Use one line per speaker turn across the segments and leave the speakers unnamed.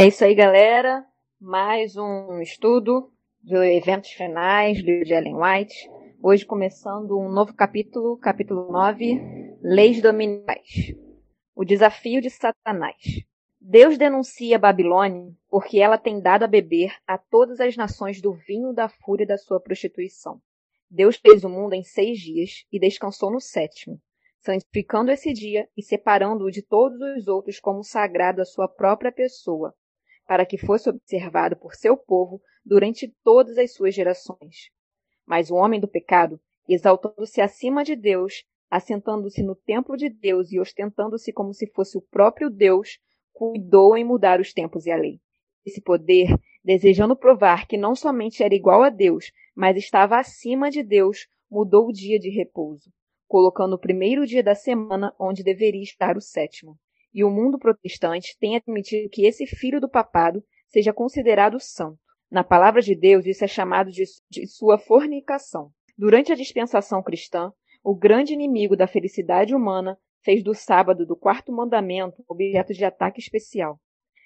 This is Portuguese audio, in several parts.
É isso aí, galera. Mais um estudo dos eventos finais do livro de Ellen White. Hoje começando um novo capítulo, capítulo 9, Leis Dominicais. O desafio de Satanás. Deus denuncia a Babilônia porque ela tem dado a beber a todas as nações do vinho da fúria da sua prostituição. Deus fez o mundo em seis dias e descansou no sétimo, santificando esse dia e separando-o de todos os outros como sagrado à sua própria pessoa, para que fosse observado por seu povo durante todas as suas gerações. Mas o homem do pecado, exaltando-se acima de Deus, assentando-se no templo de Deus e ostentando-se como se fosse o próprio Deus, cuidou em mudar os tempos e a lei. Esse poder, desejando provar que não somente era igual a Deus, mas estava acima de Deus, mudou o dia de repouso, colocando o primeiro dia da semana onde deveria estar o sétimo e o mundo protestante tem admitido que esse filho do papado seja considerado santo. Na palavra de Deus, isso é chamado de, de sua fornicação. Durante a dispensação cristã, o grande inimigo da felicidade humana fez do sábado do quarto mandamento objeto de ataque especial.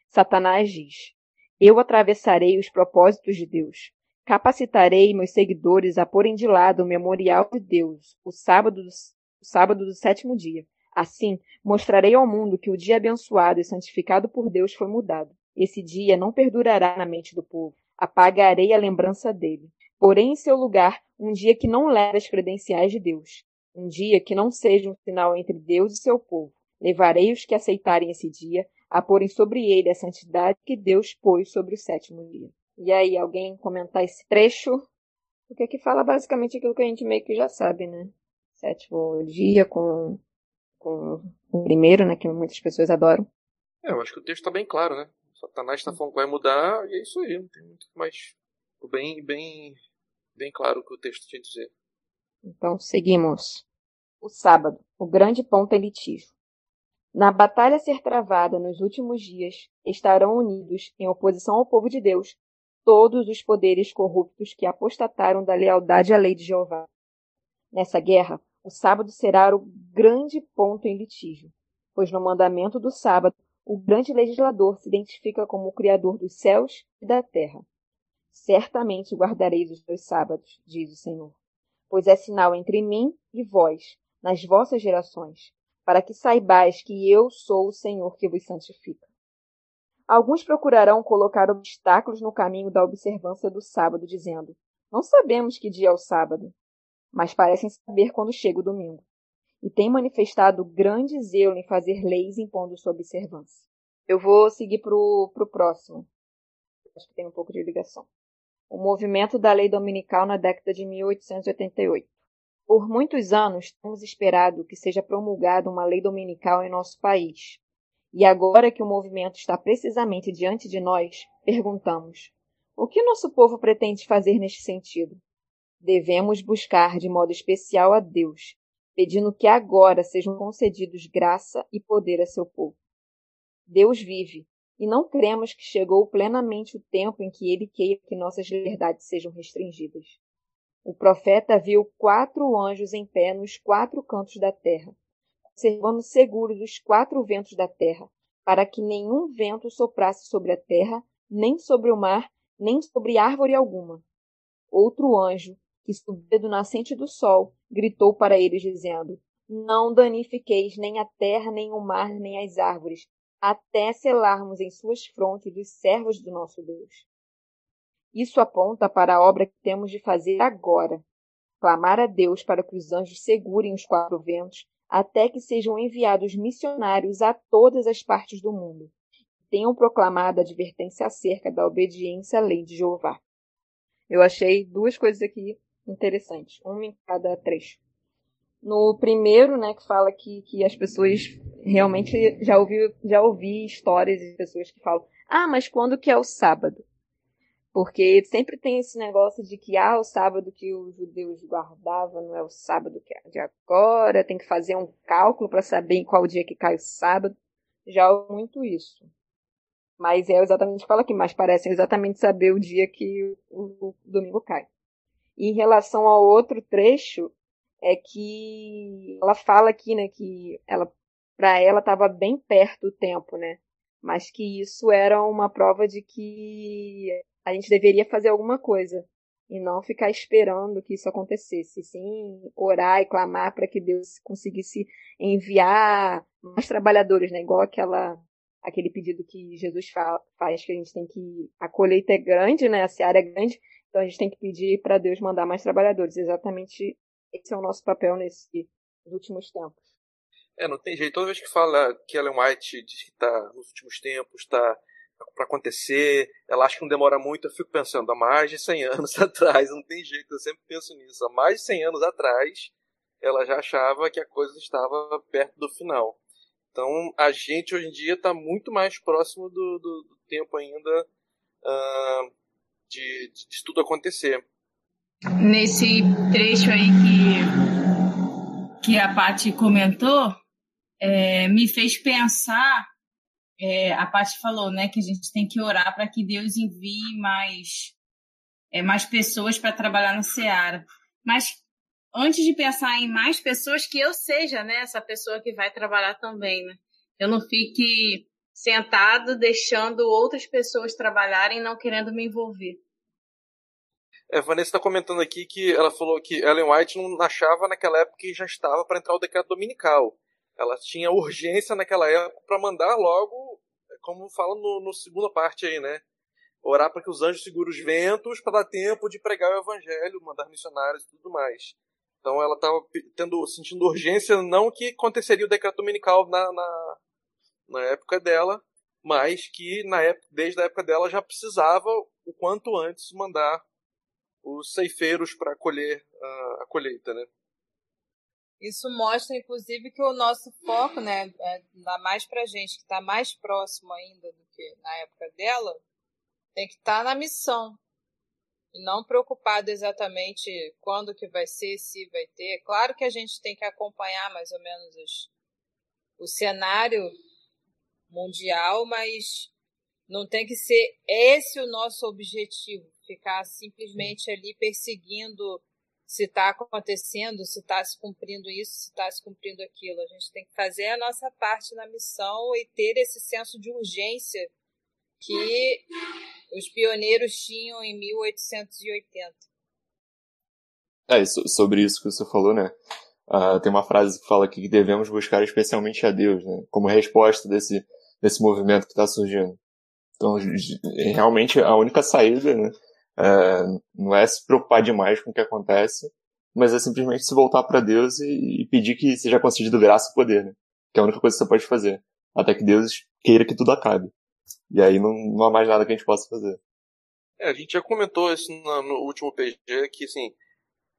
Satanás diz: Eu atravessarei os propósitos de Deus. Capacitarei meus seguidores a porem de lado o memorial de Deus, o sábado do, o sábado do sétimo dia. Assim, mostrarei ao mundo que o dia abençoado e santificado por Deus foi mudado. Esse dia não perdurará na mente do povo. Apagarei a lembrança dele. Porém, em seu lugar, um dia que não leve as credenciais de Deus. Um dia que não seja um sinal entre Deus e seu povo. Levarei os que aceitarem esse dia a porem sobre ele a santidade que Deus pôs sobre o sétimo dia. E aí, alguém comentar esse trecho? Porque aqui fala basicamente aquilo que a gente meio que já sabe, né? Sétimo dia com com o primeiro, né, que muitas pessoas adoram.
É, eu acho que o texto está bem claro, né? Satanás está falando que vai mudar e é isso aí, não tem muito mais. Bem, bem, bem claro o que o texto tinha a dizer.
Então, seguimos. O sábado, o grande ponto em litígio. Na batalha a ser travada nos últimos dias, estarão unidos, em oposição ao povo de Deus, todos os poderes corruptos que apostataram da lealdade à lei de Jeová. Nessa guerra, o sábado será o grande ponto em litígio, pois no mandamento do sábado o grande legislador se identifica como o Criador dos céus e da terra. Certamente guardareis os dois sábados, diz o Senhor, pois é sinal entre mim e vós, nas vossas gerações, para que saibais que eu sou o Senhor que vos santifica. Alguns procurarão colocar obstáculos no caminho da observância do sábado, dizendo: Não sabemos que dia é o sábado mas parecem saber quando chega o domingo, e têm manifestado grande zelo em fazer leis impondo sua observância. Eu vou seguir para o próximo. Acho que tem um pouco de ligação. O movimento da lei dominical na década de 1888. Por muitos anos temos esperado que seja promulgada uma lei dominical em nosso país. E agora que o movimento está precisamente diante de nós, perguntamos: o que nosso povo pretende fazer neste sentido? Devemos buscar de modo especial a Deus, pedindo que agora sejam concedidos graça e poder a seu povo. Deus vive, e não cremos que chegou plenamente o tempo em que ele queira que nossas liberdades sejam restringidas. O profeta viu quatro anjos em pé nos quatro cantos da terra, observando seguros os quatro ventos da terra, para que nenhum vento soprasse sobre a terra, nem sobre o mar, nem sobre árvore alguma. Outro anjo, que subia do nascente do sol, gritou para eles, dizendo: Não danifiqueis nem a terra, nem o mar, nem as árvores, até selarmos em suas frontes os servos do nosso Deus. Isso aponta para a obra que temos de fazer agora: clamar a Deus para que os anjos segurem os quatro ventos, até que sejam enviados missionários a todas as partes do mundo. Tenham proclamado a advertência acerca da obediência à lei de Jeová. Eu achei duas coisas aqui interessantes, um em cada trecho. No primeiro, né, que fala que, que as pessoas realmente já ouvi, já ouvi histórias de pessoas que falam: "Ah, mas quando que é o sábado?" Porque sempre tem esse negócio de que ah, o sábado que os judeus guardavam não é o sábado que é de agora, tem que fazer um cálculo para saber em qual dia que cai o sábado. Já ouvi muito isso. Mas é exatamente fala aqui, mas parece exatamente saber o dia que o, o domingo cai. E em relação ao outro trecho, é que ela fala aqui, né, que ela para ela estava bem perto o tempo, né? Mas que isso era uma prova de que a gente deveria fazer alguma coisa e não ficar esperando que isso acontecesse, sim orar e clamar para que Deus conseguisse enviar mais trabalhadores, né? Igual aquela aquele pedido que Jesus faz que a gente tem que a colheita é grande, né? A seara é grande, então a gente tem que pedir para Deus mandar mais trabalhadores. Exatamente esse é o nosso papel nesses últimos tempos.
É, não tem jeito. Toda vez que fala que Ellen White diz que está nos últimos tempos, está para acontecer, ela acha que não demora muito, eu fico pensando, há mais de 100 anos atrás, não tem jeito, eu sempre penso nisso, há mais de 100 anos atrás, ela já achava que a coisa estava perto do final. Então, a gente hoje em dia está muito mais próximo do, do, do tempo ainda uh, de, de, de tudo acontecer.
Nesse trecho aí que, que a Paty comentou, é, me fez pensar é, a Paty falou, né, que a gente tem que orar para que Deus envie mais, é, mais pessoas para trabalhar na Seara. Mas antes de pensar em mais pessoas, que eu seja, né, essa pessoa que vai trabalhar também, né? Eu não fique sentado deixando outras pessoas trabalharem não querendo me envolver.
É, Vanessa está comentando aqui que ela falou que Ellen White não achava naquela época que já estava para entrar o decreto dominical ela tinha urgência naquela época para mandar logo, como fala no, no segunda parte aí, né? Orar para que os anjos segurem os ventos para dar tempo de pregar o evangelho, mandar missionários e tudo mais. Então ela estava tendo, sentindo urgência, não que aconteceria o decreto dominical na, na, na época dela, mas que na época, desde a época dela já precisava o quanto antes mandar os ceifeiros para colher uh, a colheita, né?
Isso mostra, inclusive, que o nosso foco, né, é, ainda mais para gente que está mais próximo ainda do que na época dela, tem que estar tá na missão e não preocupado exatamente quando que vai ser, se vai ter. Claro que a gente tem que acompanhar mais ou menos os, o cenário mundial, mas não tem que ser esse o nosso objetivo, ficar simplesmente ali perseguindo se está acontecendo, se está se cumprindo isso, se está se cumprindo aquilo. A gente tem que fazer a nossa parte na missão e ter esse senso de urgência que os pioneiros tinham em 1880.
É, sobre isso que você falou, né? Uh, tem uma frase que fala que devemos buscar especialmente a Deus, né? Como resposta desse, desse movimento que está surgindo. Então, realmente, a única saída, né? É, não é se preocupar demais com o que acontece, mas é simplesmente se voltar para Deus e, e, pedir que seja concedido graça e poder, né? Que é a única coisa que você pode fazer. Até que Deus queira que tudo acabe. E aí não, não há mais nada que a gente possa fazer.
É, a gente já comentou isso no, no último PG, que assim,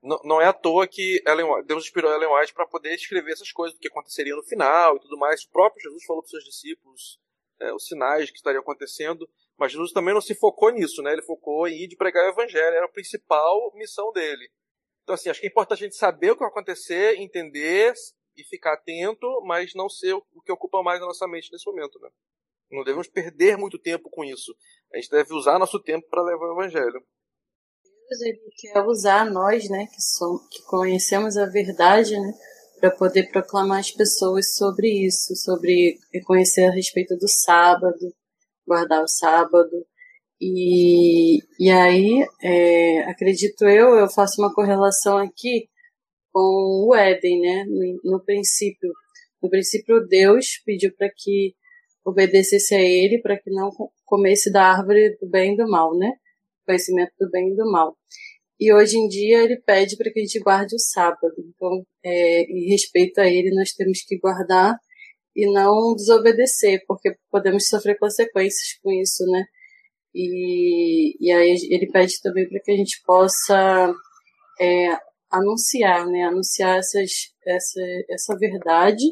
não, não é à toa que Ellen, Deus inspirou Ellen White para poder escrever essas coisas, do que aconteceria no final e tudo mais. O próprio Jesus falou para seus discípulos é, os sinais que estariam acontecendo. Mas Jesus também não se focou nisso, né? Ele focou em ir de pregar o evangelho, era a principal missão dele. Então, assim, acho que é importante a gente saber o que vai acontecer, entender e ficar atento, mas não ser o que ocupa mais a nossa mente nesse momento, né? Não devemos perder muito tempo com isso. A gente deve usar nosso tempo para levar o evangelho.
Deus ele quer usar nós, né, que somos, que conhecemos a verdade, né, para poder proclamar as pessoas sobre isso, sobre conhecer a respeito do sábado, guardar o sábado. E, e aí, é, acredito eu, eu faço uma correlação aqui com o Éden, né? No, no princípio. No princípio, Deus pediu para que obedecesse a ele, para que não comesse da árvore do bem e do mal, né? Conhecimento do bem e do mal. E hoje em dia ele pede para que a gente guarde o sábado. Então, é, em respeito a ele, nós temos que guardar e não desobedecer, porque podemos sofrer consequências com isso, né? E, e aí ele pede também para que a gente possa é, anunciar, né? Anunciar essas, essa, essa verdade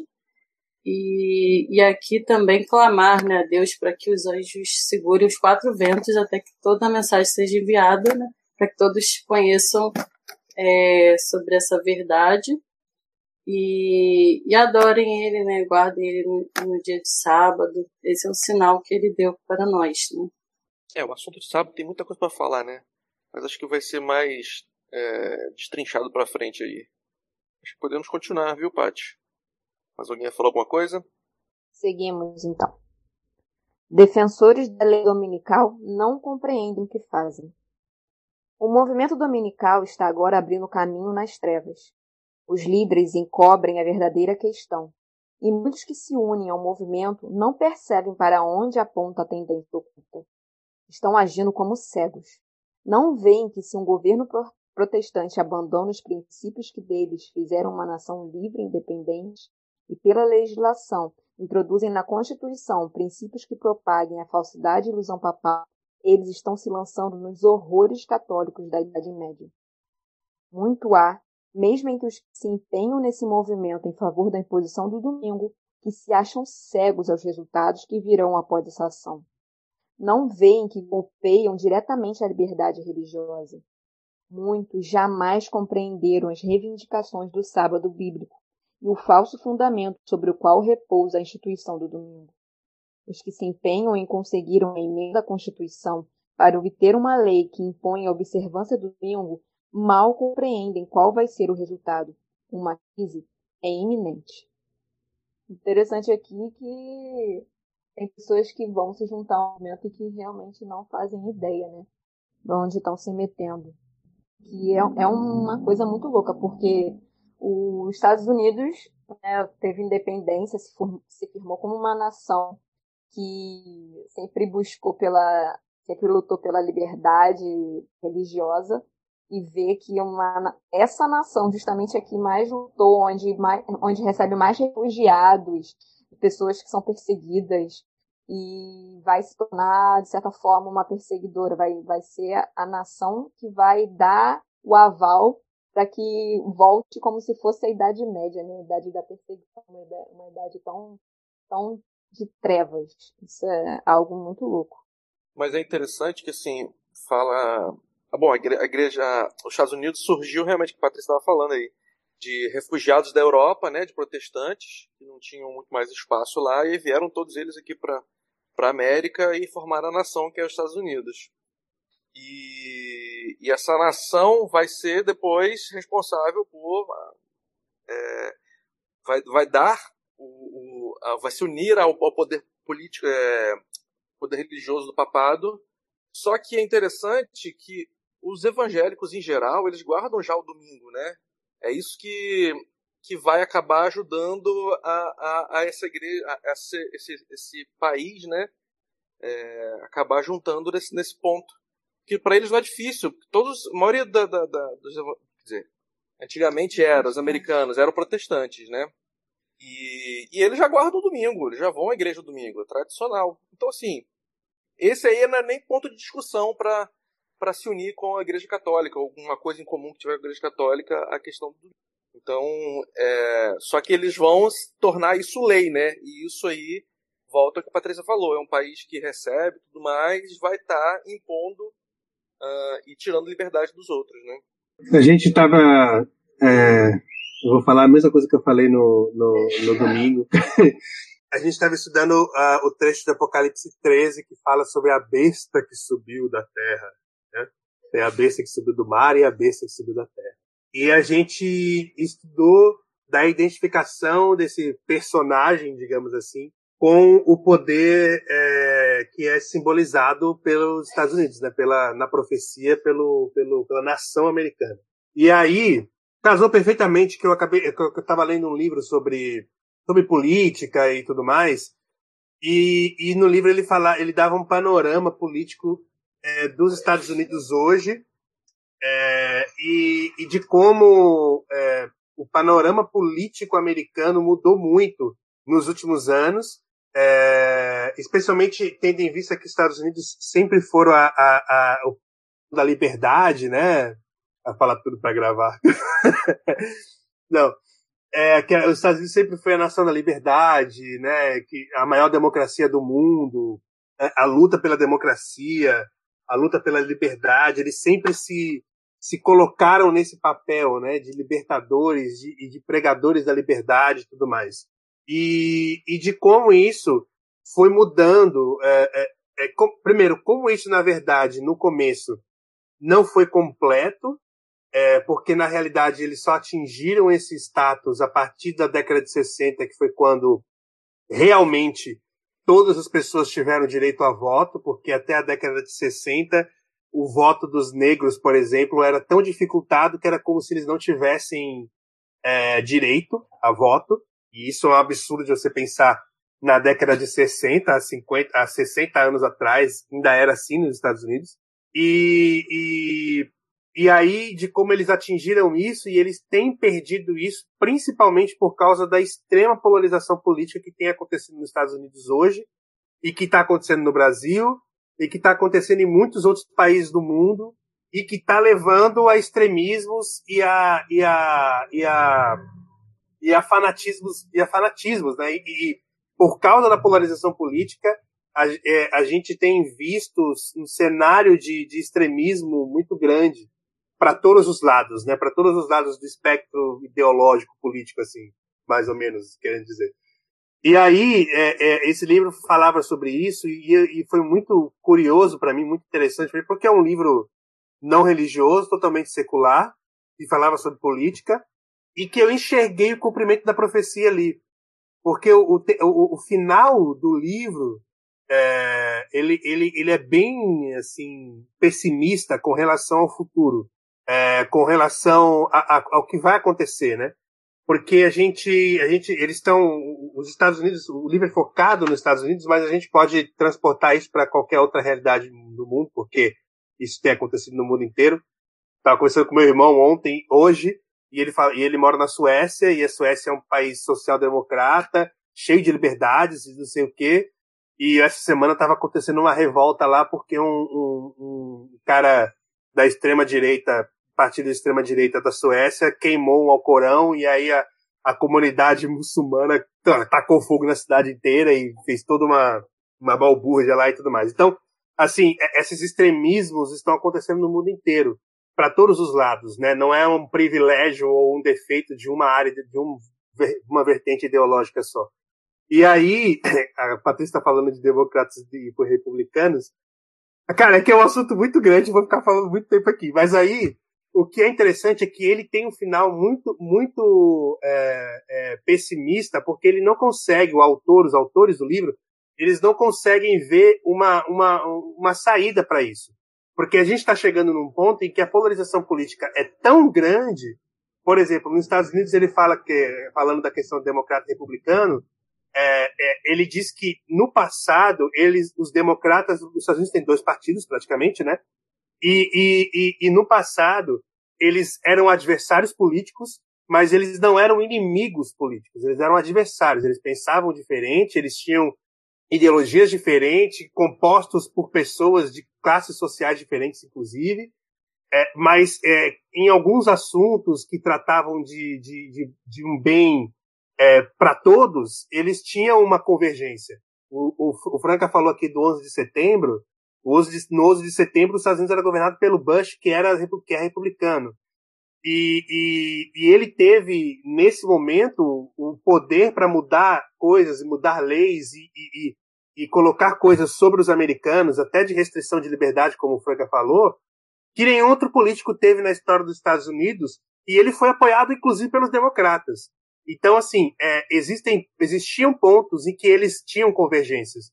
e, e aqui também clamar né, a Deus para que os anjos segurem os quatro ventos até que toda a mensagem seja enviada, né? Para que todos conheçam é, sobre essa verdade e, e adorem Ele, né? Guardem Ele no, no, dia de sábado. Esse é o sinal que Ele deu para nós, né?
É, o assunto de sábado tem muita coisa para falar, né? Mas acho que vai ser mais é, destrinchado para frente aí. Acho que podemos continuar, viu, Paty? Mas alguém falou alguma coisa?
Seguimos então. Defensores da lei dominical não compreendem o que fazem. O movimento dominical está agora abrindo caminho nas trevas. Os líderes encobrem a verdadeira questão, e muitos que se unem ao movimento não percebem para onde aponta a tendência oculta. Estão agindo como cegos. Não veem que se um governo protestante abandona os princípios que deles fizeram uma nação livre e independente, e pela legislação introduzem na Constituição princípios que propaguem a falsidade e ilusão papal, eles estão se lançando nos horrores católicos da Idade Média. Muito há, mesmo entre os que se empenham nesse movimento em favor da imposição do domingo, que se acham cegos aos resultados que virão após essa ação. Não veem que golpeiam diretamente a liberdade religiosa. Muitos jamais compreenderam as reivindicações do sábado bíblico e o falso fundamento sobre o qual repousa a instituição do domingo. Os que se empenham em conseguir uma emenda à Constituição para obter uma lei que impõe a observância do domingo mal compreendem qual vai ser o resultado. Uma crise é iminente. Interessante aqui que tem pessoas que vão se juntar ao movimento e que realmente não fazem ideia, né? De onde estão se metendo. Que é, é uma coisa muito louca, porque os Estados Unidos né, teve independência, se, se firmou como uma nação que sempre buscou pela, sempre lutou pela liberdade religiosa e vê que uma, essa nação justamente aqui mais lutou, onde, mais, onde recebe mais refugiados, pessoas que são perseguidas e vai se tornar de certa forma uma perseguidora, vai, vai ser a, a nação que vai dar o aval para que volte como se fosse a Idade Média, né? a idade da perseguição, uma idade, uma idade tão, tão de trevas. Isso é algo muito louco.
Mas é interessante que, assim, fala. Ah, bom, a igreja. Os Estados Unidos surgiu realmente, que a Patrícia estava falando aí, de refugiados da Europa, né, de protestantes, que não tinham muito mais espaço lá, e vieram todos eles aqui para a América e formaram a nação que é os Estados Unidos. E, e essa nação vai ser depois responsável por. É, vai, vai dar, o, o vai se unir ao, ao poder político, é, poder religioso do papado. Só que é interessante que os evangélicos em geral eles guardam já o domingo, né? É isso que, que vai acabar ajudando a, a, a essa igreja, a esse, esse, esse país, né? É, acabar juntando nesse, nesse ponto que para eles não é difícil. Todos, a maioria da, da, da dos, quer dizer, antigamente era, os americanos eram protestantes, né? E, e eles já guardam o domingo, eles já vão à igreja no domingo, é tradicional. Então, assim, esse aí não é nem ponto de discussão para para se unir com a Igreja Católica, alguma coisa em comum que tiver com a Igreja Católica, a questão do então, é, só que eles vão tornar isso lei, né? E isso aí volta ao que a Patrícia falou, é um país que recebe tudo mais, vai estar tá impondo uh, e tirando liberdade dos outros, né?
A gente estava, é, eu vou falar a mesma coisa que eu falei no, no, no domingo. a gente estava estudando uh, o trecho do Apocalipse 13 que fala sobre a besta que subiu da terra. Tem a besta que subiu do mar e a besta que subiu da terra. E a gente estudou da identificação desse personagem, digamos assim, com o poder é, que é simbolizado pelos Estados Unidos, né? Pela na profecia, pelo, pelo pela nação americana. E aí casou perfeitamente que eu acabei, que eu estava lendo um livro sobre sobre política e tudo mais. E, e no livro ele fala, ele dava um panorama político é, dos Estados Unidos hoje é, e, e, de como é, o panorama político americano mudou muito nos últimos anos é, especialmente tendo em vista que os Estados Unidos sempre foram a, a, a, da liberdade, né? a falar tudo para gravar. Não. É, que os Estados Unidos sempre foi a nação da liberdade, né? Que a maior democracia do mundo, a, a luta pela democracia, a luta pela liberdade, eles sempre se se colocaram nesse papel, né, de libertadores e de, de, pregadores da liberdade e tudo mais. E, e de como isso foi mudando. É, é, é, com, primeiro, como isso, na verdade, no começo, não foi completo, é, porque na realidade eles só atingiram esse status a partir da década de 60, que foi quando realmente todas as pessoas tiveram direito a voto, porque até a década de 60 o voto dos negros, por exemplo, era tão dificultado que era como se eles não tivessem é, direito a voto. E isso é um absurdo de você pensar na década de 60, a 50, a 60 anos atrás, ainda era assim nos Estados Unidos. E, e, e aí, de como eles atingiram isso, e eles têm perdido isso, principalmente por causa da extrema polarização política que tem acontecido nos Estados Unidos hoje, e que está acontecendo no Brasil, e que está acontecendo em muitos outros países do mundo, e que está levando a extremismos e a, e a, e a, e a fanatismos, e a fanatismos, né? E, e por causa da polarização política, a, é, a gente tem visto um cenário de, de extremismo muito grande para todos os lados, né? Para todos os lados do espectro ideológico político, assim, mais ou menos, querendo dizer. E aí, é, é, esse livro falava sobre isso e, e foi muito curioso para mim, muito interessante, porque é um livro não religioso, totalmente secular, e falava sobre política, e que eu enxerguei o cumprimento da profecia ali. Porque o, o, o final do livro é, ele, ele, ele é bem assim pessimista com relação ao futuro, é, com relação a, a, ao que vai acontecer, né? Porque a gente, a gente, eles estão, os Estados Unidos, o livro é focado nos Estados Unidos, mas a gente pode transportar isso para qualquer outra realidade do mundo, porque isso tem acontecido no mundo inteiro. Estava conversando com meu irmão ontem, hoje, e ele fala, e ele mora na Suécia, e a Suécia é um país social-democrata, cheio de liberdades e não sei o quê. E essa semana estava acontecendo uma revolta lá porque um, um, um cara da extrema direita, partido da extrema direita da Suécia, queimou um Alcorão e aí a, a comunidade muçulmana tacou fogo na cidade inteira e fez toda uma, uma balbúrdia lá e tudo mais. Então, assim, esses extremismos estão acontecendo no mundo inteiro, para todos os lados, né? Não é um privilégio ou um defeito de uma área, de um, uma vertente ideológica só. E aí, a Patrícia está falando de democratas e republicanos. Cara, é que é um assunto muito grande, vou ficar falando muito tempo aqui. Mas aí, o que é interessante é que ele tem um final muito, muito é, é, pessimista, porque ele não consegue, o autor, os autores do livro, eles não conseguem ver uma, uma, uma saída para isso. Porque a gente está chegando num ponto em que a polarização política é tão grande, por exemplo, nos Estados Unidos ele fala que, falando da questão democrata republicano, é, é, ele diz que no passado eles, os democratas, os Estados Unidos têm dois partidos praticamente, né? E, e, e, e no passado eles eram adversários políticos, mas eles não eram inimigos políticos, eles eram adversários, eles pensavam diferente, eles tinham ideologias diferentes, compostos por pessoas de classes sociais diferentes, inclusive, é, mas é, em alguns assuntos que tratavam de, de, de, de um bem é, para todos, eles tinham uma convergência. O, o, o, Franca falou aqui do 11 de setembro. O 11 de, no 11 de setembro, os Estados Unidos era governado pelo Bush, que era que é republicano. E, e, e ele teve, nesse momento, o poder para mudar coisas mudar leis e, e, e, colocar coisas sobre os americanos, até de restrição de liberdade, como o Franca falou, que nenhum outro político teve na história dos Estados Unidos. E ele foi apoiado, inclusive, pelos democratas. Então, assim, é, existem, existiam pontos em que eles tinham convergências.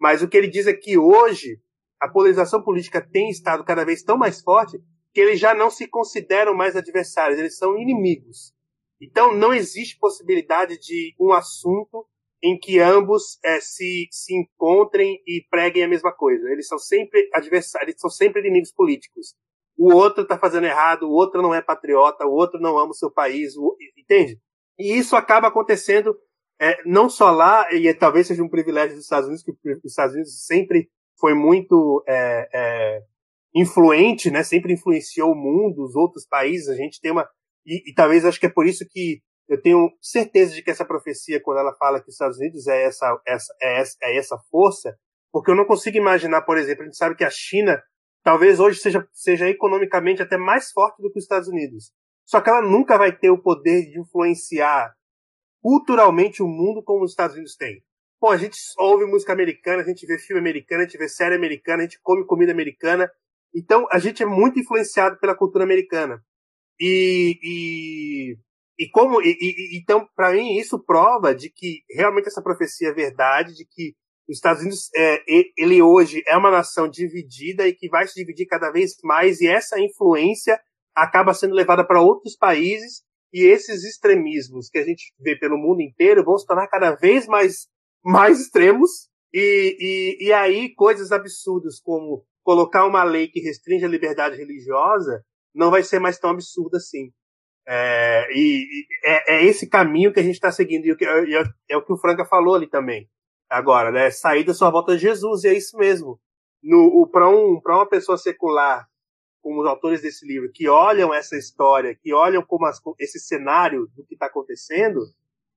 Mas o que ele diz é que hoje a polarização política tem estado cada vez tão mais forte que eles já não se consideram mais adversários, eles são inimigos. Então, não existe possibilidade de um assunto em que ambos é, se, se encontrem e preguem a mesma coisa. Eles são sempre adversários, eles são sempre inimigos políticos. O outro está fazendo errado, o outro não é patriota, o outro não ama o seu país, o, entende? E isso acaba acontecendo é, não só lá, e é, talvez seja um privilégio dos Estados Unidos, que os Estados Unidos sempre foi muito é, é, influente, né? Sempre influenciou o mundo, os outros países. A gente tem uma e, e talvez acho que é por isso que eu tenho certeza de que essa profecia, quando ela fala que os Estados Unidos é essa, essa, é essa, é essa força, porque eu não consigo imaginar, por exemplo, a gente sabe que a China talvez hoje seja, seja economicamente até mais forte do que os Estados Unidos. Só que ela nunca vai ter o poder de influenciar culturalmente o mundo como os Estados Unidos têm. Pô, a gente ouve música americana, a gente vê filme americano, a gente vê série americana, a gente come comida americana. Então, a gente é muito influenciado pela cultura americana. E, e, e como, e, e então, para mim, isso prova de que realmente essa profecia é verdade, de que os Estados Unidos, é, ele hoje é uma nação dividida e que vai se dividir cada vez mais, e essa influência acaba sendo levada para outros países, e esses extremismos que a gente vê pelo mundo inteiro vão se tornar cada vez mais, mais extremos, e, e, e aí coisas absurdas como colocar uma lei que restringe a liberdade religiosa não vai ser mais tão absurda assim. É, e, e é, é, esse caminho que a gente está seguindo, e o que, é, é, o que o Franca falou ali também agora, né? Sair da sua volta de Jesus, e é isso mesmo. Para um, uma pessoa secular, como os autores desse livro, que olham essa história, que olham como as, esse cenário do que está acontecendo,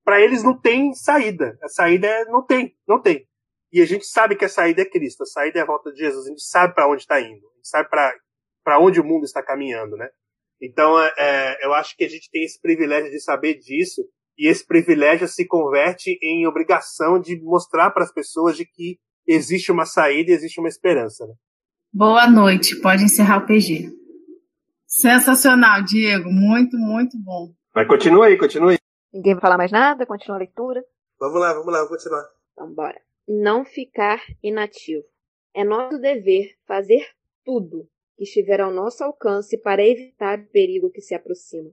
para eles não tem saída. A saída é, não tem, não tem. E a gente sabe que a saída é Cristo, a saída é a volta de Jesus. A gente sabe para onde está indo, a gente sabe para onde o mundo está caminhando, né? Então, é, é, eu acho que a gente tem esse privilégio de saber disso e esse privilégio se converte em obrigação de mostrar para as pessoas de que existe uma saída e existe uma esperança. Né?
Boa noite, pode encerrar o PG. Sensacional, Diego, muito, muito bom.
Mas continua aí, continua aí.
Ninguém vai falar mais nada? Continua a leitura?
Vamos lá, vamos lá, vamos continuar.
Então, bora. Não ficar inativo. É nosso dever fazer tudo que estiver ao nosso alcance para evitar o perigo que se aproxima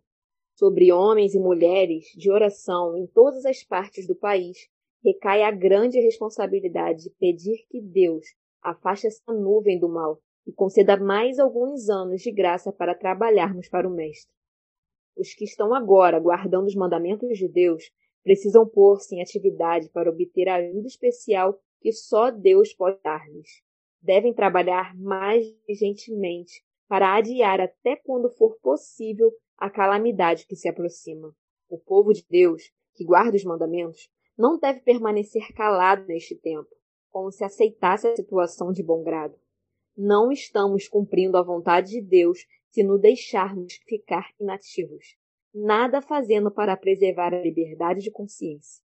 sobre homens e mulheres de oração em todas as partes do país, recai a grande responsabilidade de pedir que Deus afaste essa nuvem do mal e conceda mais alguns anos de graça para trabalharmos para o Mestre. Os que estão agora guardando os mandamentos de Deus precisam pôr-se em atividade para obter a ajuda especial que só Deus pode dar-lhes. Devem trabalhar mais diligentemente para adiar até quando for possível a calamidade que se aproxima. O povo de Deus, que guarda os mandamentos, não deve permanecer calado neste tempo, como se aceitasse a situação de bom grado. Não estamos cumprindo a vontade de Deus se nos deixarmos ficar inativos, nada fazendo para preservar a liberdade de consciência.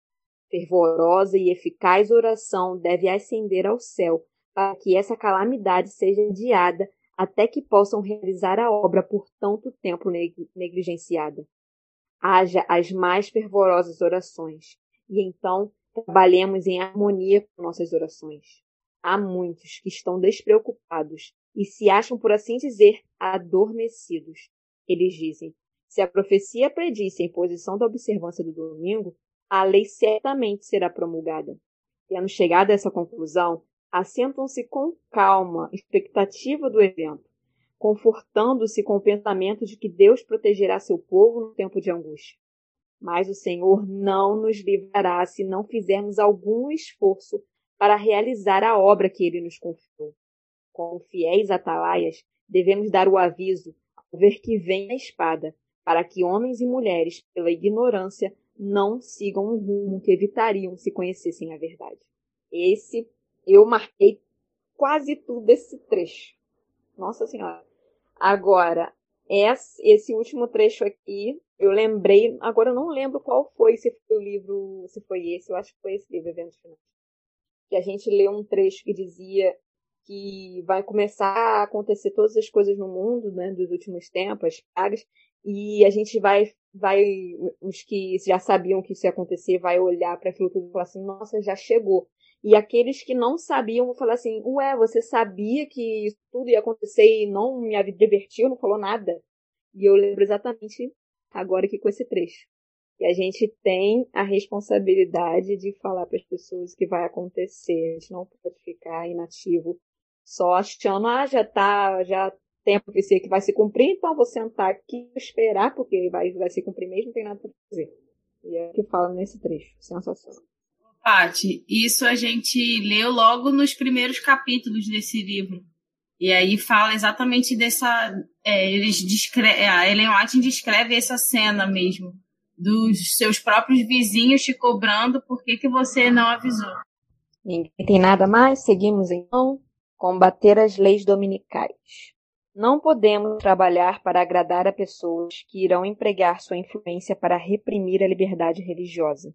Fervorosa e eficaz oração deve ascender ao céu para que essa calamidade seja adiada até que possam realizar a obra por tanto tempo negligenciada. Haja as mais fervorosas orações, e então trabalhemos em harmonia com nossas orações. Há muitos que estão despreocupados e se acham, por assim dizer, adormecidos. Eles dizem: se a profecia predisse a imposição da observância do domingo, a lei certamente será promulgada. Tendo chegado a essa conclusão, assentam-se com calma, expectativa do evento, confortando-se com o pensamento de que Deus protegerá seu povo no tempo de angústia. Mas o Senhor não nos livrará se não fizermos algum esforço para realizar a obra que ele nos confiou. Com fiéis atalaias, devemos dar o aviso ao ver que vem a espada, para que homens e mulheres, pela ignorância, não sigam um rumo que evitariam se conhecessem a verdade. Esse eu marquei quase tudo desse trecho. Nossa Senhora. Agora, esse último trecho aqui, eu lembrei, agora eu não lembro qual foi, se foi o livro, se foi esse, eu acho que foi esse livro, Eventos Finais. Que a gente leu um trecho que dizia que vai começar a acontecer todas as coisas no mundo, né, dos últimos tempos, as pragas, e a gente vai, vai, os que já sabiam que isso ia acontecer, vai olhar para aquilo tudo e falar assim, nossa, já chegou. E aqueles que não sabiam vão falar assim: Ué, você sabia que isso tudo ia acontecer e não me divertiu, não falou nada? E eu lembro exatamente agora aqui com esse trecho. E a gente tem a responsabilidade de falar para as pessoas o que vai acontecer. A gente não pode ficar inativo só achando, ah, já tá, já tem a profecia que vai se cumprir, então vou sentar aqui e esperar, porque vai, vai se cumprir mesmo, não tem nada para fazer. E é o que fala nesse trecho. Sensacional.
Paty, isso a gente leu logo nos primeiros capítulos desse livro. E aí fala exatamente dessa. É, eles descre a Ellen White descreve essa cena mesmo, dos seus próprios vizinhos te cobrando por que, que você não avisou.
Ninguém tem nada mais? Seguimos então. Combater as leis dominicais. Não podemos trabalhar para agradar a pessoas que irão empregar sua influência para reprimir a liberdade religiosa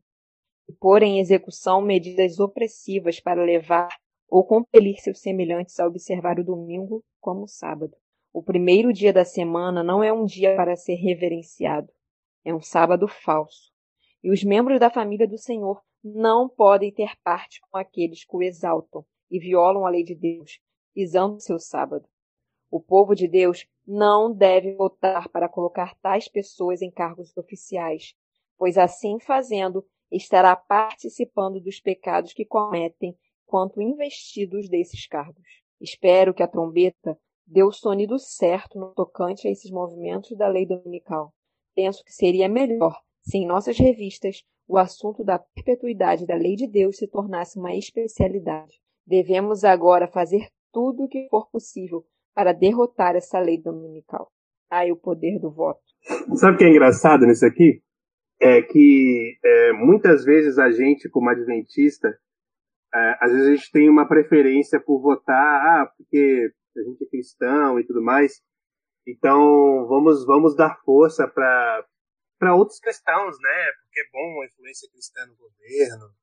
e pôr em execução medidas opressivas para levar ou compelir seus semelhantes a observar o domingo como sábado. O primeiro dia da semana não é um dia para ser reverenciado, é um sábado falso. E os membros da família do Senhor não podem ter parte com aqueles que o exaltam e violam a lei de Deus, pisando seu sábado. O povo de Deus não deve votar para colocar tais pessoas em cargos oficiais, pois assim fazendo estará participando dos pecados que cometem quanto investidos desses cargos. Espero que a trombeta dê o sonido certo no tocante a esses movimentos da lei dominical. Penso que seria melhor se em nossas revistas o assunto da perpetuidade da lei de Deus se tornasse uma especialidade. Devemos agora fazer tudo o que for possível para derrotar essa lei dominical. Ai, o poder do voto.
Sabe o que é engraçado nisso aqui? É que é, muitas vezes a gente, como adventista, é, às vezes a gente tem uma preferência por votar, ah, porque a gente é cristão e tudo mais, então vamos vamos dar força para para outros cristãos, né? Porque é bom a influência cristã no governo,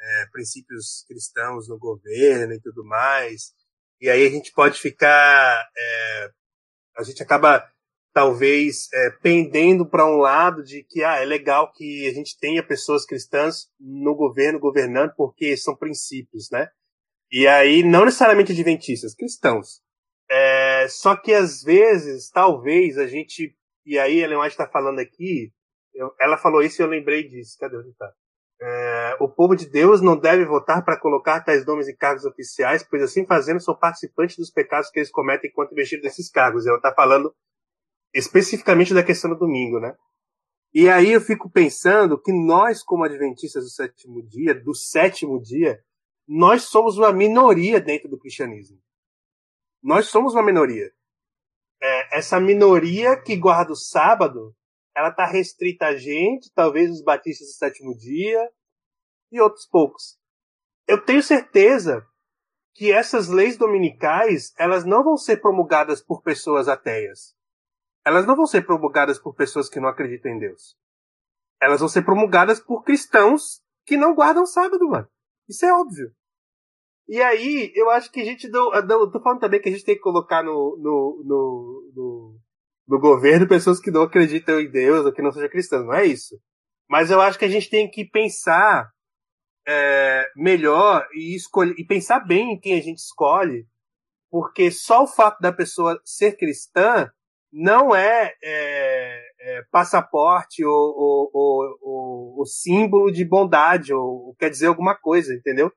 é, princípios cristãos no governo e tudo mais. E aí a gente pode ficar, é, a gente acaba talvez é, pendendo para um lado de que ah, é legal que a gente tenha pessoas cristãs no governo governando porque são princípios, né? E aí não necessariamente adventistas, cristãos. É, só que às vezes, talvez a gente e aí Ellen White está falando aqui, eu, ela falou isso e eu lembrei disso. Cadê onde está? É, o povo de Deus não deve votar para colocar tais nomes em cargos oficiais, pois assim fazendo são participantes dos pecados que eles cometem enquanto investidos nesses cargos. Ela está falando especificamente da questão do domingo, né? E aí eu fico pensando que nós, como adventistas do sétimo dia, do sétimo dia, nós somos uma minoria dentro do cristianismo. Nós somos uma minoria. É, essa minoria que guarda o sábado ela está restrita a gente, talvez os batistas do sétimo dia e outros poucos. Eu tenho certeza que essas leis dominicais elas não vão ser promulgadas por pessoas ateias. Elas não vão ser promulgadas por pessoas que não acreditam em Deus. Elas vão ser promulgadas por cristãos que não guardam sábado, mano. Isso é óbvio. E aí, eu acho que a gente não. não tô falando também que a gente tem que colocar no, no, no, no do governo pessoas que não acreditam em Deus ou que não sejam cristãos. Não é isso. Mas eu acho que a gente tem que pensar é, melhor e, escolher, e pensar bem em quem a gente escolhe, porque só o fato da pessoa ser cristã não é, é, é passaporte ou, ou, ou, ou, símbolo de bondade ou quer dizer alguma coisa, entendeu?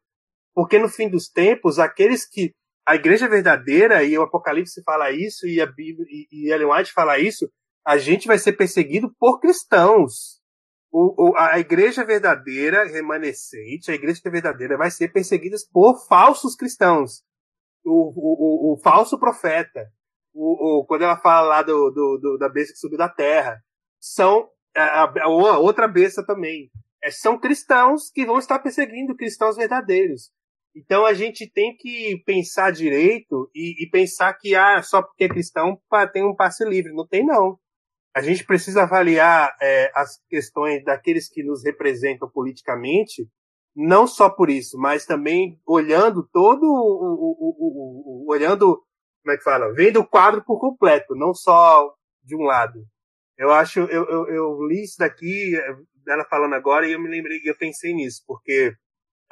Porque no fim dos tempos, aqueles que a igreja verdadeira, e o Apocalipse fala isso, e a Bíblia, e, e Ellen White fala isso, a gente vai ser perseguido por cristãos. O, o, a igreja verdadeira, remanescente, a igreja verdadeira vai ser perseguida por falsos cristãos. O, o, falso profeta. Quando ela fala lá do, do, do, da besta que subiu da terra, são a, a outra besta também. É, são cristãos que vão estar perseguindo cristãos verdadeiros. Então a gente tem que pensar direito e, e pensar que ah, só porque é cristão tem um passe livre. Não tem, não. A gente precisa avaliar é, as questões daqueles que nos representam politicamente, não só por isso, mas também olhando todo o, o, o, o olhando, como é que fala? Vendo o quadro por completo, não só de um lado. Eu acho, eu, eu, eu li isso daqui, ela falando agora, e eu me lembrei, eu pensei nisso, porque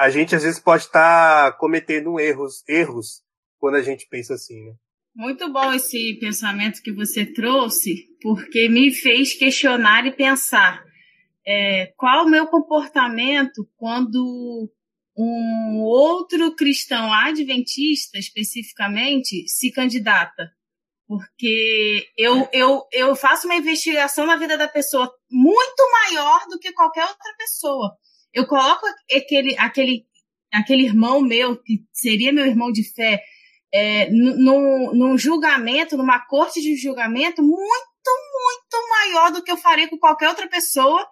a gente às vezes pode estar tá cometendo erros, erros quando a gente pensa assim, né?
Muito bom esse pensamento que você trouxe, porque me fez questionar e pensar é, qual o meu comportamento quando um outro cristão adventista, especificamente, se candidata. Porque eu, eu, eu faço uma investigação na vida da pessoa muito maior do que qualquer outra pessoa eu coloco aquele, aquele, aquele irmão meu, que seria meu irmão de fé, é, num, num julgamento, numa corte de julgamento muito, muito maior do que eu faria com qualquer outra pessoa.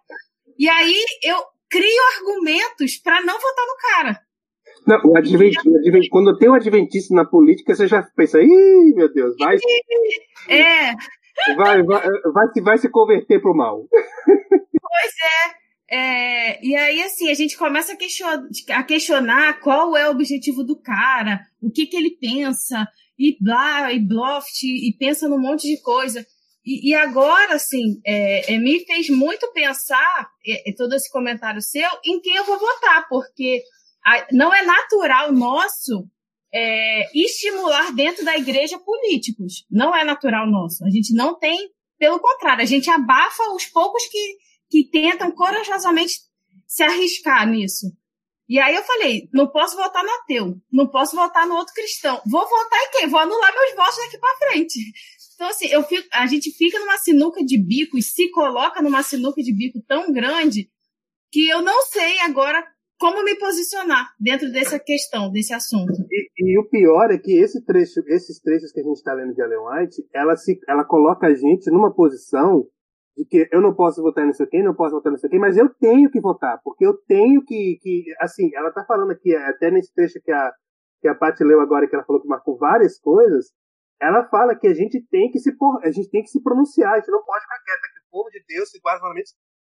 E aí eu crio argumentos para não votar no cara.
Não, o adventista, quando tem um adventista na política, você já pensa, ih, meu Deus, vai.
É.
Vai, vai, vai, vai se converter pro mal.
Pois é. É, e aí, assim, a gente começa a questionar, a questionar, qual é o objetivo do cara, o que, que ele pensa, e blá, e bluff, e pensa num monte de coisa. E, e agora, assim, é, é, me fez muito pensar, é, todo esse comentário seu, em quem eu vou votar, porque a, não é natural nosso é, estimular dentro da igreja políticos. Não é natural nosso. A gente não tem, pelo contrário, a gente abafa os poucos que que tentam corajosamente se arriscar nisso. E aí eu falei, não posso votar no ateu, não posso votar no outro cristão. Vou votar em quem? Vou anular meus votos daqui para frente. Então, assim, eu fico, a gente fica numa sinuca de bico e se coloca numa sinuca de bico tão grande que eu não sei agora como me posicionar dentro dessa questão, desse assunto.
E, e o pior é que esse trecho, esses trechos que a gente está lendo de Ellen White, ela, se, ela coloca a gente numa posição de que eu não posso votar nisso aqui, não posso votar nisso aqui, mas eu tenho que votar, porque eu tenho que, que assim, ela está falando aqui, até nesse trecho que a, que a Paty leu agora, que ela falou que marcou várias coisas, ela fala que a gente tem que se, a gente tem que se pronunciar, a gente não pode ficar quieta, que o povo de Deus, se guarda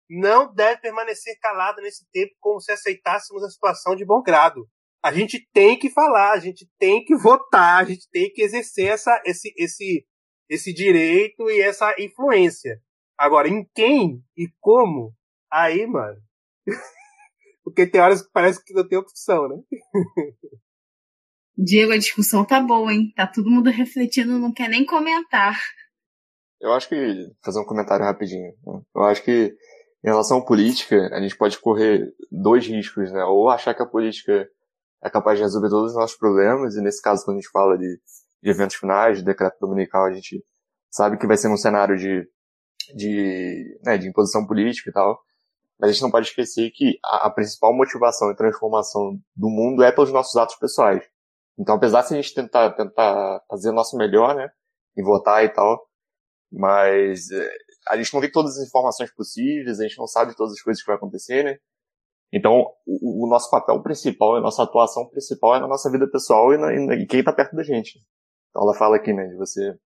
não deve permanecer calado nesse tempo como se aceitássemos a situação de bom grado. A gente tem que falar, a gente tem que votar, a gente tem que exercer essa, esse, esse, esse direito e essa influência. Agora, em quem e como? Aí, mano. Porque tem horas que parece que não tem opção, né?
Diego, a discussão tá boa, hein? Tá todo mundo refletindo, não quer nem comentar.
Eu acho que. Fazer um comentário rapidinho. Né? Eu acho que, em relação à política, a gente pode correr dois riscos, né? Ou achar que a política é capaz de resolver todos os nossos problemas, e nesse caso, quando a gente fala de, de eventos finais, de decreto dominical, a gente sabe que vai ser um cenário de de, né, de imposição política e tal. Mas a gente não pode esquecer que a, a, principal motivação e transformação do mundo é pelos nossos atos pessoais. Então, apesar de a gente tentar, tentar fazer o nosso melhor, né, e votar e tal, mas é, a gente não tem todas as informações possíveis, a gente não sabe todas as coisas que vai acontecer, né? Então, o, o nosso papel principal, a nossa atuação principal é na nossa vida pessoal e, na, e quem está perto da gente. Então, ela fala aqui, né, de você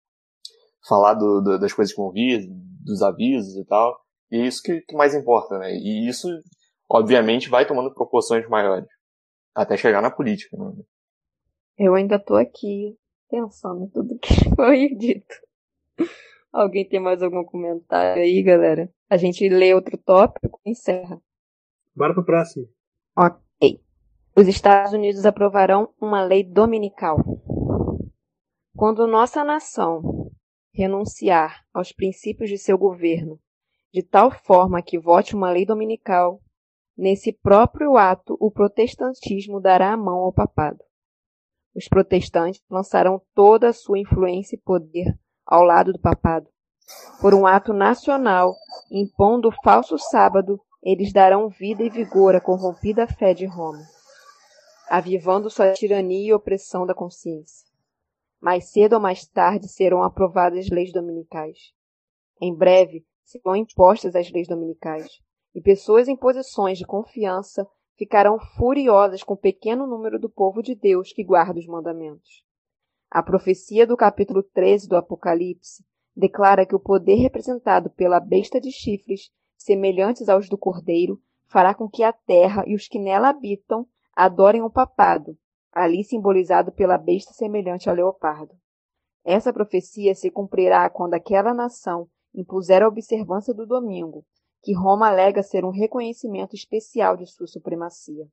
falar do, do, das coisas que vão vir, dos avisos e tal. E é isso que, que mais importa, né? E isso, obviamente, vai tomando proporções maiores. Até chegar na política, né?
Eu ainda tô aqui pensando em tudo que foi dito. Alguém tem mais algum comentário aí, galera? A gente lê outro tópico e encerra.
Bora pro próximo.
Ok. Os Estados Unidos aprovarão uma lei dominical. Quando nossa nação renunciar aos princípios de seu governo, de tal forma que vote uma lei dominical, nesse próprio ato o protestantismo dará a mão ao papado. Os protestantes lançarão toda a sua influência e poder ao lado do papado. Por um ato nacional, impondo o falso sábado, eles darão vida e vigor à corrompida fé de Roma, avivando sua tirania e opressão da consciência. Mais cedo ou mais tarde serão aprovadas leis dominicais. Em breve serão impostas as leis dominicais, e pessoas em posições de confiança ficarão furiosas com o pequeno número do povo de Deus que guarda os mandamentos. A profecia do capítulo 13 do Apocalipse declara que o poder representado pela besta de chifres, semelhantes aos do cordeiro, fará com que a terra e os que nela habitam adorem o papado, ali simbolizado pela besta semelhante ao leopardo. Essa profecia se cumprirá quando aquela nação impuser a observância do domingo, que Roma alega ser um reconhecimento especial de sua supremacia.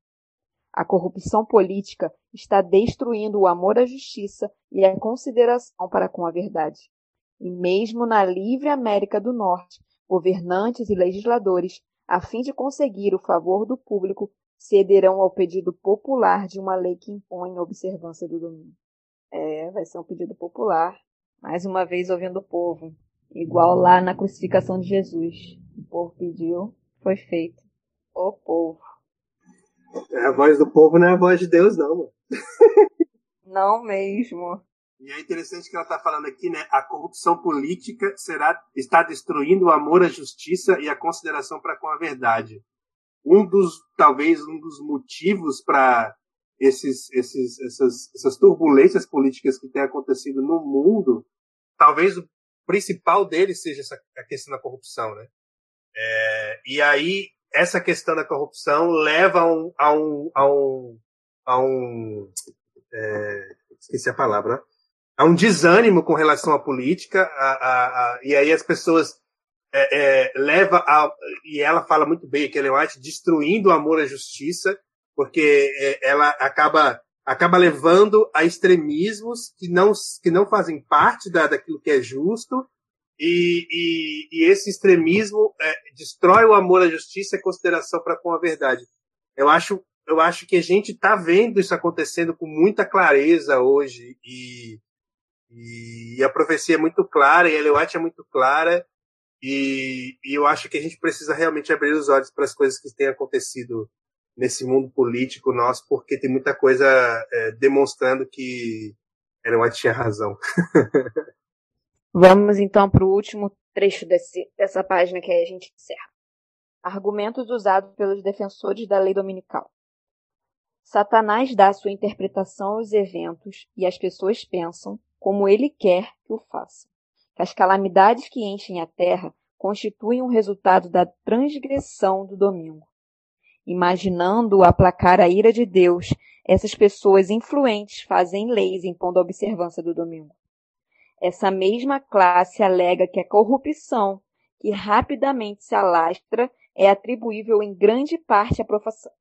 A corrupção política está destruindo o amor à justiça e a consideração para com a verdade. E mesmo na livre América do Norte, governantes e legisladores, a fim de conseguir o favor do público, cederão ao pedido popular de uma lei que impõe a observância do domingo. É, vai ser um pedido popular. Mais uma vez ouvindo o povo. Igual lá na crucificação de Jesus. O povo pediu, foi feito. O povo.
É, a voz do povo não é a voz de Deus, não, mano.
não mesmo.
E é interessante que ela está falando aqui, né? A corrupção política será está destruindo o amor à justiça e a consideração para com a verdade. Um dos, talvez, um dos motivos para esses, esses, essas, essas turbulências políticas que têm acontecido no mundo, talvez o principal deles seja essa, a questão da corrupção, né? É, e aí, essa questão da corrupção leva a um, a um, a um, a um é, esqueci a palavra, há um desânimo com relação à política, a, a, a, e aí as pessoas é, é, leva a, e ela fala muito bem aqui, Ellen White, destruindo o amor à justiça, porque é, ela acaba acaba levando a extremismos que não que não fazem parte da, daquilo que é justo e, e, e esse extremismo é, destrói o amor à justiça e consideração para com a verdade. Eu acho eu acho que a gente está vendo isso acontecendo com muita clareza hoje e, e a profecia é muito clara e a Eleuate é muito clara e, e, eu acho que a gente precisa realmente abrir os olhos para as coisas que têm acontecido nesse mundo político nosso, porque tem muita coisa é, demonstrando que Eleuate tinha razão.
Vamos então para o último trecho desse, dessa página que aí a gente encerra. Argumentos usados pelos defensores da lei dominical. Satanás dá sua interpretação aos eventos e as pessoas pensam como ele quer que o façam. As calamidades que enchem a terra constituem um resultado da transgressão do domingo. Imaginando aplacar a ira de Deus, essas pessoas influentes fazem leis impondo a observância do domingo. Essa mesma classe alega que a corrupção, que rapidamente se alastra é atribuível em grande parte à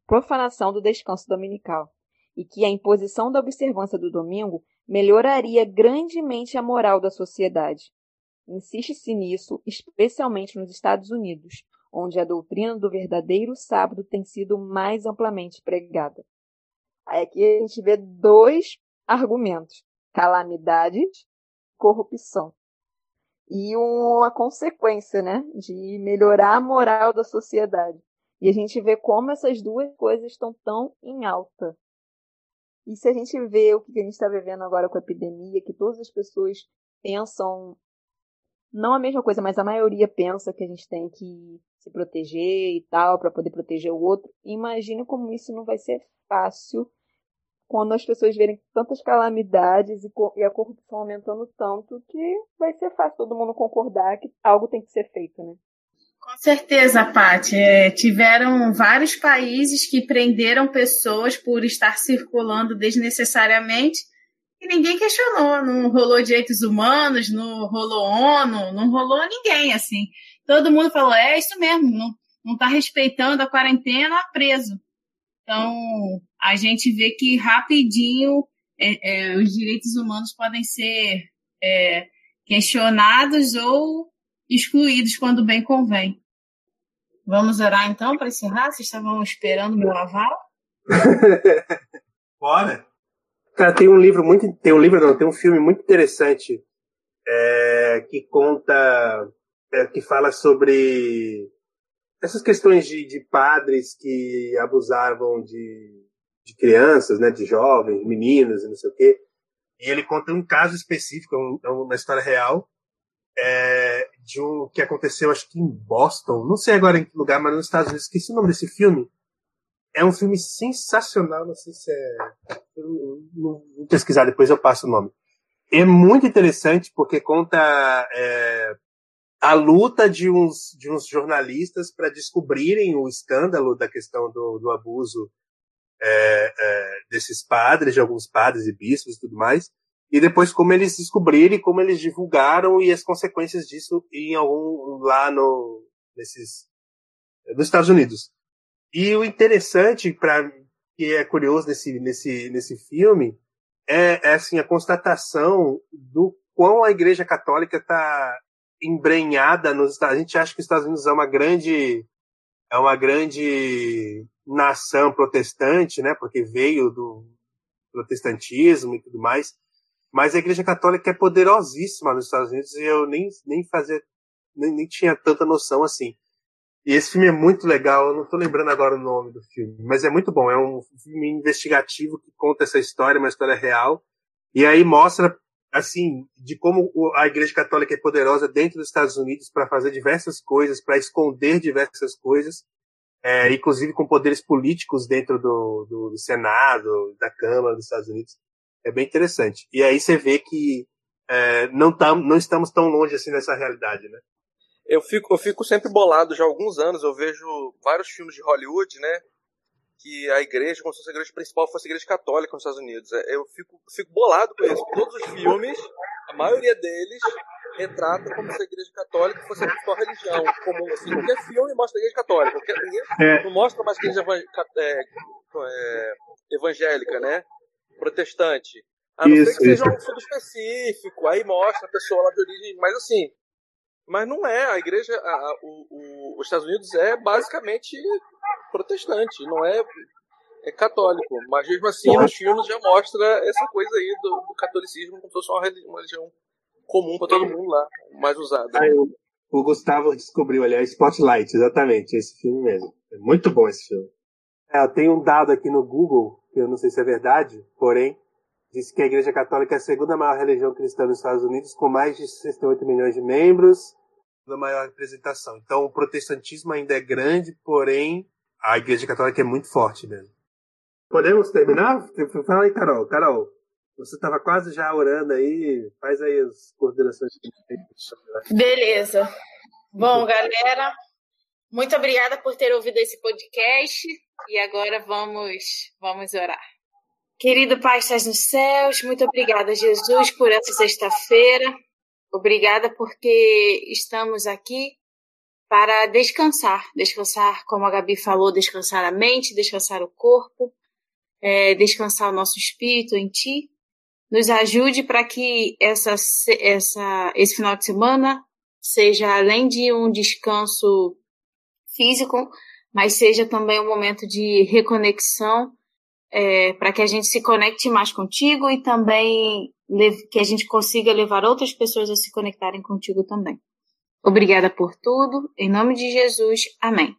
profanação do descanso dominical, e que a imposição da observância do domingo melhoraria grandemente a moral da sociedade. Insiste-se nisso, especialmente nos Estados Unidos, onde a doutrina do verdadeiro sábado tem sido mais amplamente pregada. Aí aqui a gente vê dois argumentos: calamidades, corrupção e uma consequência, né, de melhorar a moral da sociedade. E a gente vê como essas duas coisas estão tão em alta. E se a gente vê o que a gente está vivendo agora com a epidemia, que todas as pessoas pensam não a mesma coisa, mas a maioria pensa que a gente tem que se proteger e tal para poder proteger o outro. Imagina como isso não vai ser fácil quando as pessoas verem tantas calamidades e a corrupção aumentando tanto que vai ser fácil todo mundo concordar que algo tem que ser feito, né?
Com certeza, Paty. É, tiveram vários países que prenderam pessoas por estar circulando desnecessariamente e ninguém questionou. Não rolou direitos humanos, não rolou ONU, não rolou ninguém, assim. Todo mundo falou, é isso mesmo, não, não tá respeitando a quarentena, preso. Então, a gente vê que rapidinho é, é, os direitos humanos podem ser é, questionados ou excluídos quando bem convém. Vamos orar então para encerrar? Vocês estavam esperando meu aval?
Bora! Cara, tem um livro muito. Tem um livro, não, tem um filme muito interessante é, que conta. É, que fala sobre essas questões de, de padres que abusavam de, de crianças, né, de jovens, meninos e não sei o quê. E ele conta um caso específico, é uma história real, é, de um que aconteceu, acho que em Boston, não sei agora em que lugar, mas nos Estados Unidos. Esqueci o nome desse filme. É um filme sensacional, não sei se é. Vou pesquisar, depois eu passo o nome. É muito interessante porque conta é, a luta de uns, de uns jornalistas para descobrirem o escândalo da questão do, do abuso é, é, desses padres, de alguns padres e bispos e tudo mais, e depois como eles descobriram, como eles divulgaram e as consequências disso em algum lá no nesses nos Estados Unidos. E o interessante para que é curioso nesse nesse nesse filme é, é assim a constatação do quão a Igreja Católica está embrenhada nos Estados A gente acha que os Estados Unidos é uma grande é uma grande nação protestante, né? Porque veio do protestantismo e tudo mais. Mas a Igreja Católica é poderosíssima nos Estados Unidos e eu nem nem fazer nem, nem tinha tanta noção assim. E esse filme é muito legal, eu não estou lembrando agora o nome do filme, mas é muito bom. É um filme investigativo que conta essa história, uma história real. E aí mostra assim, de como a Igreja Católica é poderosa dentro dos Estados Unidos para fazer diversas coisas, para esconder diversas coisas, é, inclusive com poderes políticos dentro do, do, do, Senado, da Câmara dos Estados Unidos. É bem interessante. E aí você vê que é, não, tam, não estamos tão longe assim dessa realidade, né?
Eu fico, eu fico sempre bolado já há alguns anos. Eu vejo vários filmes de Hollywood, né? que a igreja, como se fosse a igreja principal, fosse a igreja católica nos Estados Unidos. É, eu fico, fico bolado com isso. Todos os filmes, a maioria deles, retrata como se a igreja católica fosse a principal religião. Como, assim, qualquer filme mostra a igreja católica. Ninguém é. não mostra mais a igreja é, é, evangélica, né? Protestante. A não isso, ser que seja um estudo específico, aí mostra a pessoa lá de origem, mas assim, mas não é. A igreja, a, a, o, o, os Estados Unidos é basicamente protestante, não é, é católico. Mas mesmo assim, os filmes já mostra essa coisa aí do, do catolicismo como se fosse uma religião, uma religião comum para todo mundo lá, mais usada.
Ah, eu, o Gustavo descobriu, aliás, Spotlight, exatamente, esse filme mesmo. É muito bom esse filme. É, tem um dado aqui no Google, que eu não sei se é verdade, porém, disse que a Igreja Católica é a segunda maior religião cristã nos Estados Unidos, com mais de 68 milhões de membros, da maior representação. Então, o protestantismo ainda é grande, porém, a Igreja Católica é muito forte mesmo. Podemos terminar? Fala aí, Carol. Carol, você estava quase já orando aí. Faz aí as considerações.
Beleza. Bom, galera, muito obrigada por ter ouvido esse podcast. E agora vamos, vamos orar. Querido Pai, estás nos céus, muito obrigada, Jesus, por essa sexta-feira. Obrigada porque estamos aqui para descansar. Descansar, como a Gabi falou, descansar a mente, descansar o corpo, é, descansar o nosso espírito em Ti. Nos ajude para que essa, essa, esse final de semana seja além de um descanso físico, mas seja também um momento de reconexão é, para que a gente se conecte mais contigo e também que a gente consiga levar outras pessoas a se conectarem contigo também. Obrigada por tudo. Em nome de Jesus. Amém.